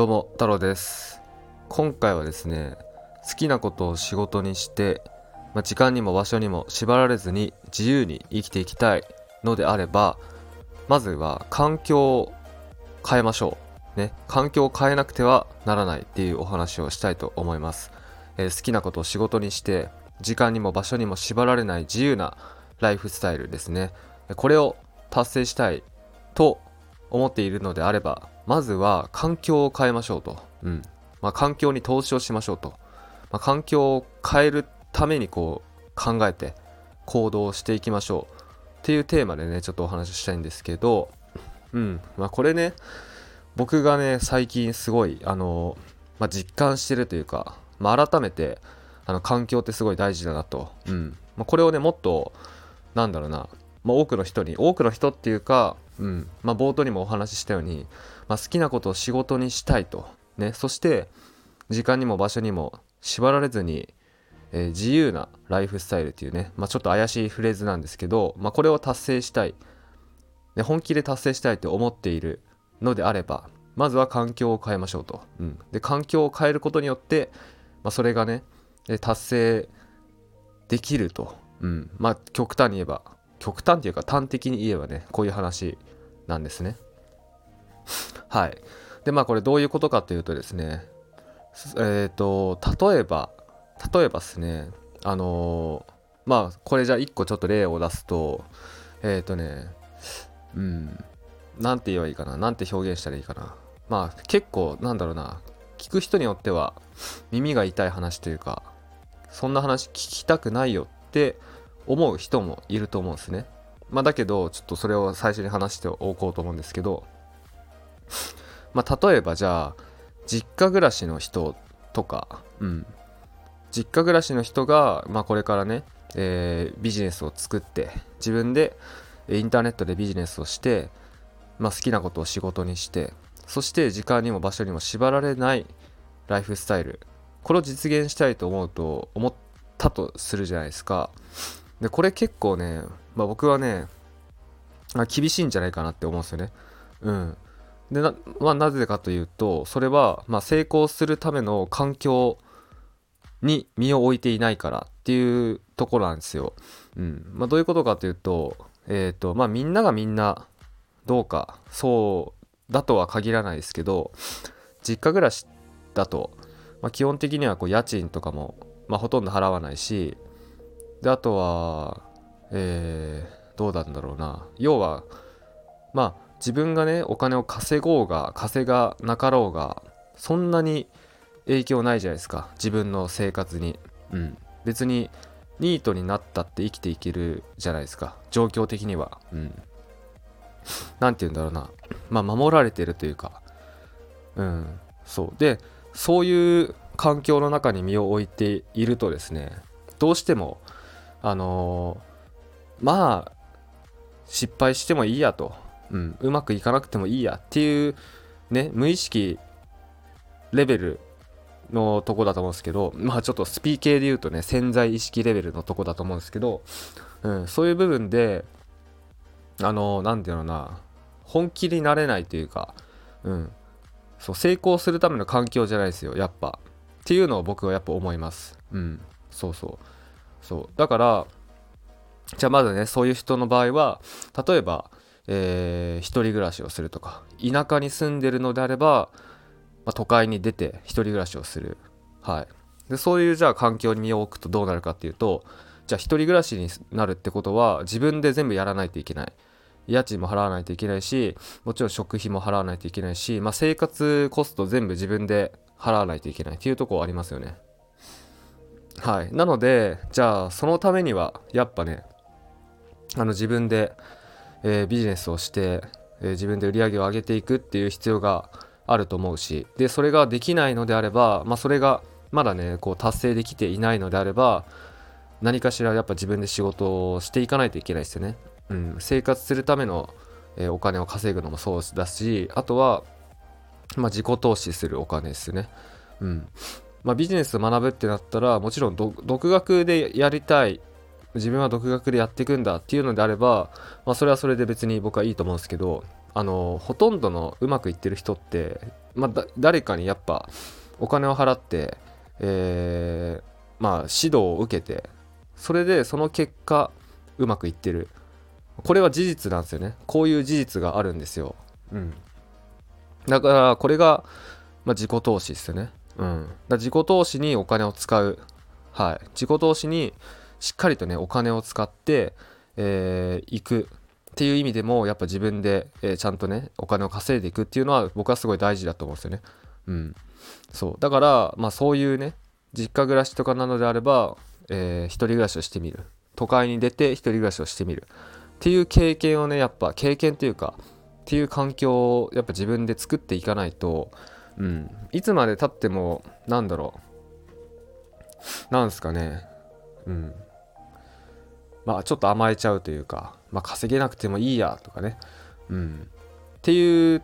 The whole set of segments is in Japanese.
どうも太郎です。今回はですね好きなことを仕事にして、まあ、時間にも場所にも縛られずに自由に生きていきたいのであればまずは環境を変えましょうね。環境を変えなくてはならないっていうお話をしたいと思います、えー好きなことを仕事にして時間にも場所にも縛られない自由なライフスタイルですね。これを達成したいと思っているのであればまずは環境を変えましょうと、うん。まあ、環境に投資をしましょうと、まあ、環境を変えるためにこう考えて行動していきましょう。っていうテーマでねちょっとお話ししたいんですけど。うん。まあこれね僕がね最近すごいあの、まあ、実感してるというか、まあ、改めてあの環境ってすごい大事だなと、うん。まあ、これをねもっとなんだろうな、まあ、多くの人に多くの人っていうか、うん。まあ、冒頭にもお話ししたように、まあ、好きなことを仕事にしたいと、ね、そして時間にも場所にも縛られずに、えー自由なライフスタイルっていうね、まあ、ちょっと怪しいフレーズなんですけど、まあ、これを達成したい、ね、本気で達成したいと思っているのであればまずは環境を変えましょうと、うん、で環境を変えることによって、まあ、それがね達成できると、うん、まあ極端に言えば極端っていうか端的に言えばねこういう話なんですね。はい。でまあこれどういうことかというとですねえっ、と例えば例えばですねあのーまあこれじゃあ一個ちょっと例を出すとえっ、とねうんなんて言えばいいかななんて表現したらいいかな。まあ結構なんだろうな聞く人によっては耳が痛い話というかそんな話聞きたくないよって思う人もいると思うんですね。まあだけどちょっとそれを最初に話しておこうと思うんですけど。まあ例えばじゃあ実家暮らしの人とかうん。実家暮らしの人が、まあ、これからね、えービジネスを作って自分でインターネットでビジネスをして、まあ、好きなことを仕事にしてそして時間にも場所にも縛られないライフスタイル。これを実現したいと思うと思ったとするじゃないですか。でこれ結構ね、まあ、僕はねあ厳しいんじゃないかなって思うんですよね。うん。でな,、まあ、なぜかというとそれは、まあ、成功するための環境に身を置いていないからっていうところなんですよ。うん。まあ、どういうことかというと,、えーとまあ、みんながみんなどうかそうだとは限らないですけど実家暮らしだと、まあ、基本的にはこう家賃とかも、まあ、ほとんど払わないしであとは、えーどうなんだろうな。要はまあ自分がねお金を稼ごうが稼がなかろうがそんなに影響ないじゃないですか。自分の生活に。うん。別にニートになったって生きていけるじゃないですか。状況的には。うん。なんて言うんだろうな。まあ守られてるというか。うん。そう。でそういう環境の中に身を置いているとですねどうしてもあのーまあ失敗してもいいやと、うん、うまくいかなくてもいいやっていうね無意識レベルのとこだと思うんですけどまあちょっとスピー系で言うとね潜在意識レベルのとこだと思うんですけど、うん、そういう部分であの何て言うのな本気になれないというか、うん、そう成功するための環境じゃないですよやっぱ。っていうのを僕はやっぱ思います。うんそうそう。そう。だからじゃあまずねそういう人の場合は例えば、えー一人暮らしをするとか田舎に住んでるのであれば、まあ、都会に出て一人暮らしをする。はい。でそういうじゃあ環境に身を置くとどうなるかっていうとじゃあ一人暮らしになるってことは自分で全部やらないといけない。家賃も払わないといけないしもちろん食費も払わないといけないし、まあ、生活コスト全部自分で払わないといけないっていうところありますよね。はいなのでじゃあそのためにはやっぱねあの自分で、えービジネスをして、えー自分で売り上げを上げていくっていう必要があると思うしでそれができないのであれば、まあ、それがまだねこう達成できていないのであれば何かしらやっぱ自分で仕事をしていかないといけないですよね。うん、生活するための、えーお金を稼ぐのもそうだしあとは、まあ、自己投資するお金ですね。うんまあ、ビジネス学ぶってなったらもちろん独学でやりたい。自分は独学でやっていくんだっていうのであれば、まあ、それはそれで別に僕はいいと思うんですけどあのほとんどのうまくいってる人って、まあ、誰かにやっぱお金を払って、えー、まあ、指導を受けてそれでその結果うまくいってる。これは事実なんですよね。こういう事実があるんですよ、うん、だからこれが、まあ、自己投資ですよね、うん、だ自己投資にお金を使う。はい。自己投資にしっかりとねお金を使って、えー、行く。っていう意味でもやっぱ自分で、えー、ちゃんとねお金を稼いでいくっていうのは僕はすごい大事だと思うんですよね。うん。そう。だからまあそういうね実家暮らしとかなのであれば、えー、一人暮らしをしてみる。都会に出て一人暮らしをしてみる。っていう経験をねやっぱ経験っていうかっていう環境をやっぱ自分で作っていかないと、うん、いつまでたってもなんだろう。なんすかね。うん。まあちょっと甘えちゃうというか、まあ、稼げなくてもいいやとかね、うん、っていう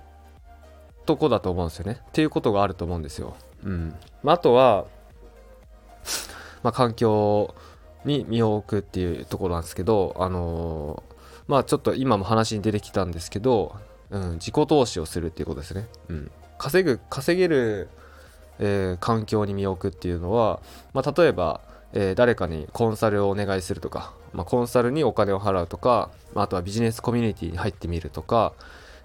とこだと思うんですよね。っていうことがあると思うんですよ、うん。まあ、あとはまあ、環境に身を置くっていうところなんですけど、あのー、まあちょっと今も話に出てきたんですけど、うん、自己投資をするっていうことですね。うん、稼ぐ、稼げる、えー、環境に身を置くっていうのは、まあ、例えば、えー、誰かにコンサルをお願いするとか、まあ、コンサルにお金を払うとか、まあ、あとはビジネスコミュニティに入ってみるとか、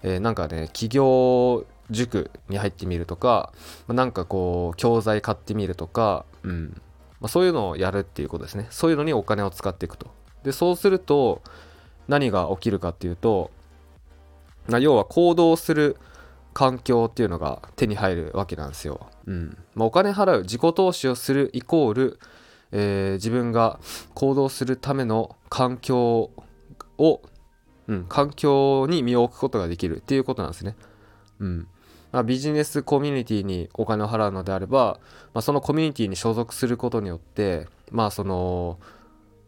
えー、なんかね、企業塾に入ってみるとか、まあ、なんかこう、教材買ってみるとか、うん、まあ、そういうのをやるっていうことですね。そういうのにお金を使っていくと。でそうすると何が起きるかっていうと、まあ、要は行動する環境っていうのが手に入るわけなんですよ、うん。まあ、お金払う自己投資をするイコール、えー、自分が行動するための環境を、うん、環境に身を置くことができるっていうことなんですね、うん。まあ、ビジネスコミュニティにお金を払うのであれば、まあ、そのコミュニティに所属することによってまあその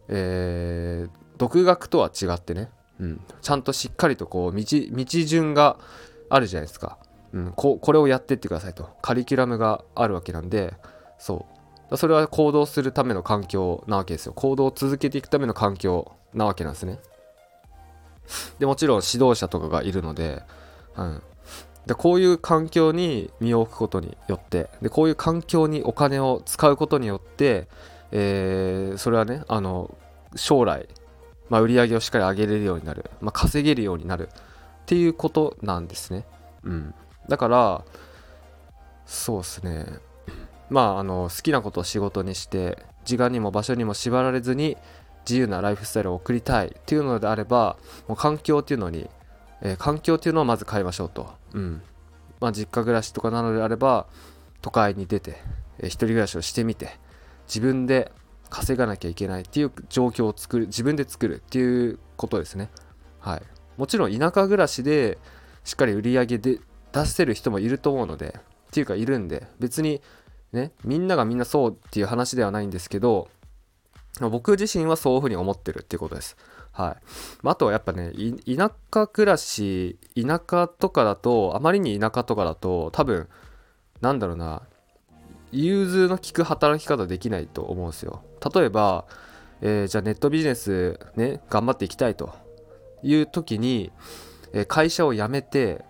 えー、独学とは違ってね、うん、ちゃんとしっかりとこう道道順があるじゃないですか、うん、ここれをやってってくださいと。カリキュラムがあるわけなんでそう。それは行動するための環境なわけですよ。行動を続けていくための環境なわけなんですね。でもちろん指導者とかがいるので、うん、でこういう環境に身を置くことによってでこういう環境にお金を使うことによって、えー、それはねあの将来、まあ、売り上げをしっかり上げれるようになる、まあ、稼げるようになる。っていうことなんですね、うん、だからそうですねまああの好きなことを仕事にして時間にも場所にも縛られずに自由なライフスタイルを送りたいっていうのであればもう環境っていうのにえー、環境っていうのをまず変えましょうと。うん。まあ、実家暮らしとかなのであれば、都会に出て、えー、一人暮らしをしてみて、自分で稼がなきゃいけないっていう状況を作る、自分で作るっていうことですね。はい。もちろん田舎暮らしでしっかり売り上げで出せる人もいると思うので、っていうかいるんで、別にね、みんながみんなそうっていう話ではないんですけど、僕自身はそういうふうに思ってるっていうことです。はい。あとはやっぱね、田舎暮らし、田舎とかだと、あまりに田舎とかだと、多分、なんだろうな、融通の利く働き方できないと思うんですよ。例えば、えー、じゃあネットビジネスね、頑張っていきたいという時に、え、会社を辞めて、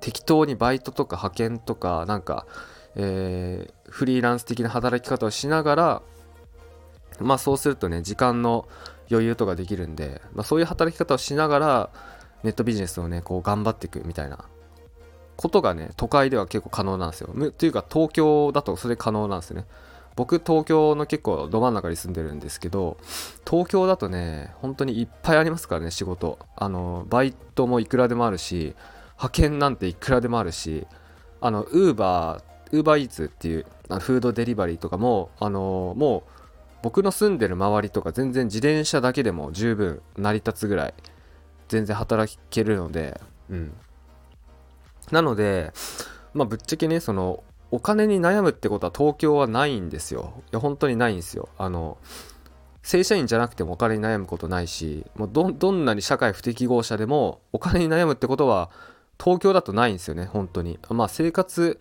適当にバイトとか派遣とか、なんか、えー、フリーランス的な働き方をしながら、まあそうするとね、時間の余裕とかできるんで、まあ、そういう働き方をしながらネットビジネスをねこう頑張っていくみたいなことがね都会では結構可能なんですよ。というか東京だとそれ可能なんですね。僕東京の結構ど真ん中に住んでるんですけど東京だとね本当にいっぱいありますからね仕事あのバイトもいくらでもあるし派遣なんていくらでもあるしあのウーバーウーバーイーツっていうフードデリバリーとかもあのもう僕の住んでる周りとか全然自転車だけでも十分成り立つぐらい全然働けるので、うん。なので、まあぶっちゃけね、そのお金に悩むってことは東京はないんですよ。いや、本当にないんですよ。あの、正社員じゃなくてもお金に悩むことないし、もうどどんなに社会不適合者でもお金に悩むってことは東京だとないんですよね、本当に。まあ生活、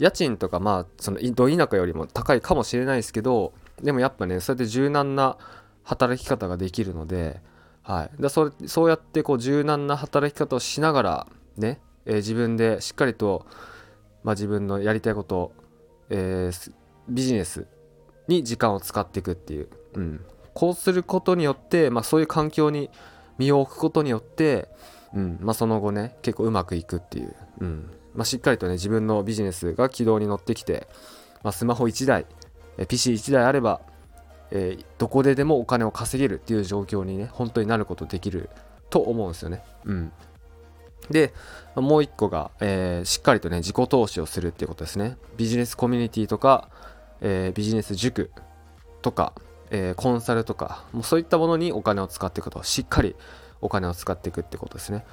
家賃とかまあそのど田舎よりも高いかもしれないですけどでもやっぱねそうやって柔軟な働き方ができるので、はい、だそそうやってこう柔軟な働き方をしながらね、えー、自分でしっかりと、まあ、自分のやりたいこと、えー、ビジネスに時間を使っていくっていう、うん、こうすることによって、まあ、そういう環境に身を置くことによって、うん。まあ、その後ね結構うまくいくっていう、うん。まあ、しっかりとね自分のビジネスが軌道に乗ってきて、まあ、スマホ1台 PC1 台あれば、えー、どこででもお金を稼げるっていう状況にね本当になることできると思うんですよね。うん、でもう一個が、えー、しっかりとね自己投資をするっていうことですね。ビジネスコミュニティとか、えー、ビジネス塾とか、えコンサルとかもうそういったものにお金を使っていくとしっかりお金を使っていくってことですね。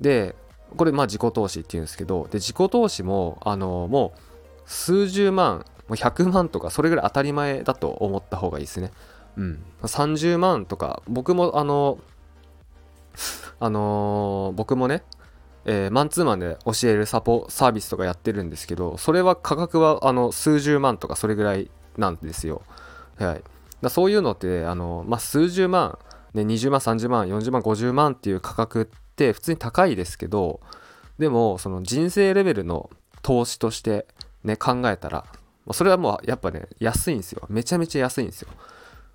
でこれまあ自己投資っていうんですけどで自己投資もあのもう数十万もう100万とかそれぐらい当たり前だと思った方がいいですね。うん、30万とか僕もあのあのー、僕もね、えー、マンツーマンで教えるサポサービスとかやってるんですけどそれは価格はあの数十万とかそれぐらいなんですよ。はい、だそういうのってあの、まあ、数十万、ね、20万30万40万50万っていう価格って普通に高いですけどでもその人生レベルの投資としてね考えたらそれはもうやっぱね安いんですよ。めちゃめちゃ安いんですよ、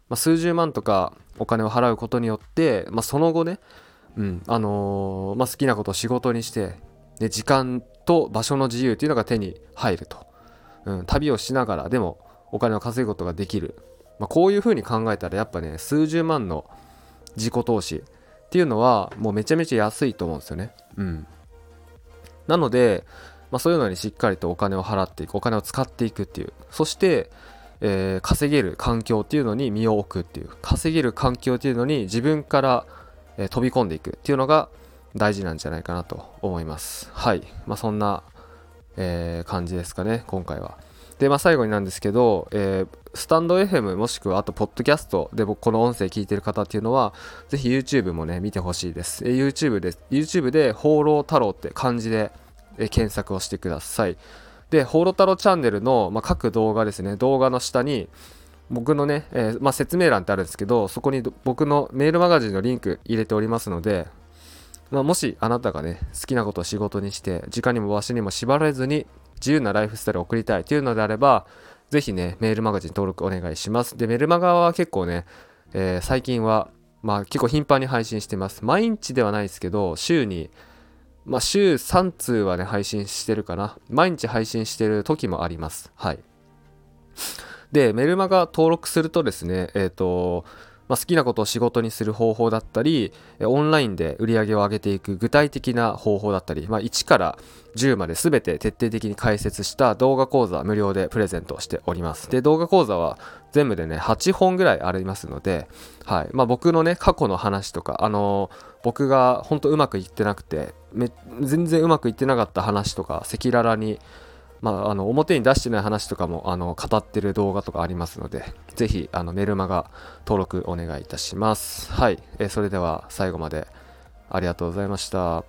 まあ、数十万とかお金を払うことによって、まあ、その後ねうん。あのー、まあ、好きなことを仕事にしてで時間と場所の自由というのが手に入ると、うん、旅をしながらでもお金を稼ぐことができる、まあ、こういうふうに考えたらやっぱね数十万の自己投資っていうのはもうめちゃめちゃ安いと思うんですよね。うん。なので、まあ、そういうのにしっかりとお金を払っていくお金を使っていくっていう。そして、えー、稼げる環境っていうのに身を置くっていう。稼げる環境っていうのに自分から、え、飛び込んでいくっていうのが大事なんじゃないかなと思います。はい。まあそんな、えー、感じですかね今回は。でまあ最後になんですけど、えー、スタンド FM もしくはあとポッドキャストで僕この音声聞いてる方っていうのはぜひ YouTube もね見てほしいです、えー、YouTube で YouTube で放浪太郎って漢字でえ検索をしてください。で、ホロタロチャンネルの、まあ、各動画ですね、動画の下に、僕のね、えー、まあ、説明欄ってあるんですけど、そこに僕のメールマガジンのリンク入れておりますので、まあ、もしあなたがね、好きなことを仕事にして、時間にも場所にも縛られずに自由なライフスタイルを送りたいというのであれば、ぜひね、メールマガジン登録お願いします。で、メルマガは結構ね、えー、最近は、まあ結構頻繁に配信してます。毎日ではないですけど、週にまあ、週3通はね、配信してるかな。毎日配信してる時もあります。はい。で、メルマガ登録するとですね、えっ、ー、と、まあ、好きなことを仕事にする方法だったり、オンラインで売り上げを上げていく具体的な方法だったり、まあ、1から10まで全て徹底的に解説した動画講座無料でプレゼントしております。で、動画講座は全部でね、8本ぐらいありますので、はい。まあ、僕のね、過去の話とか、あのー、僕が本当うまくいってなくて、全然うまくいってなかった話とか、赤裸々にまあ、あの表に出してない話とかもあの語ってる動画とかありますので、ぜひあのメルマガ登録お願いいたします。はい、え、それでは最後までありがとうございました。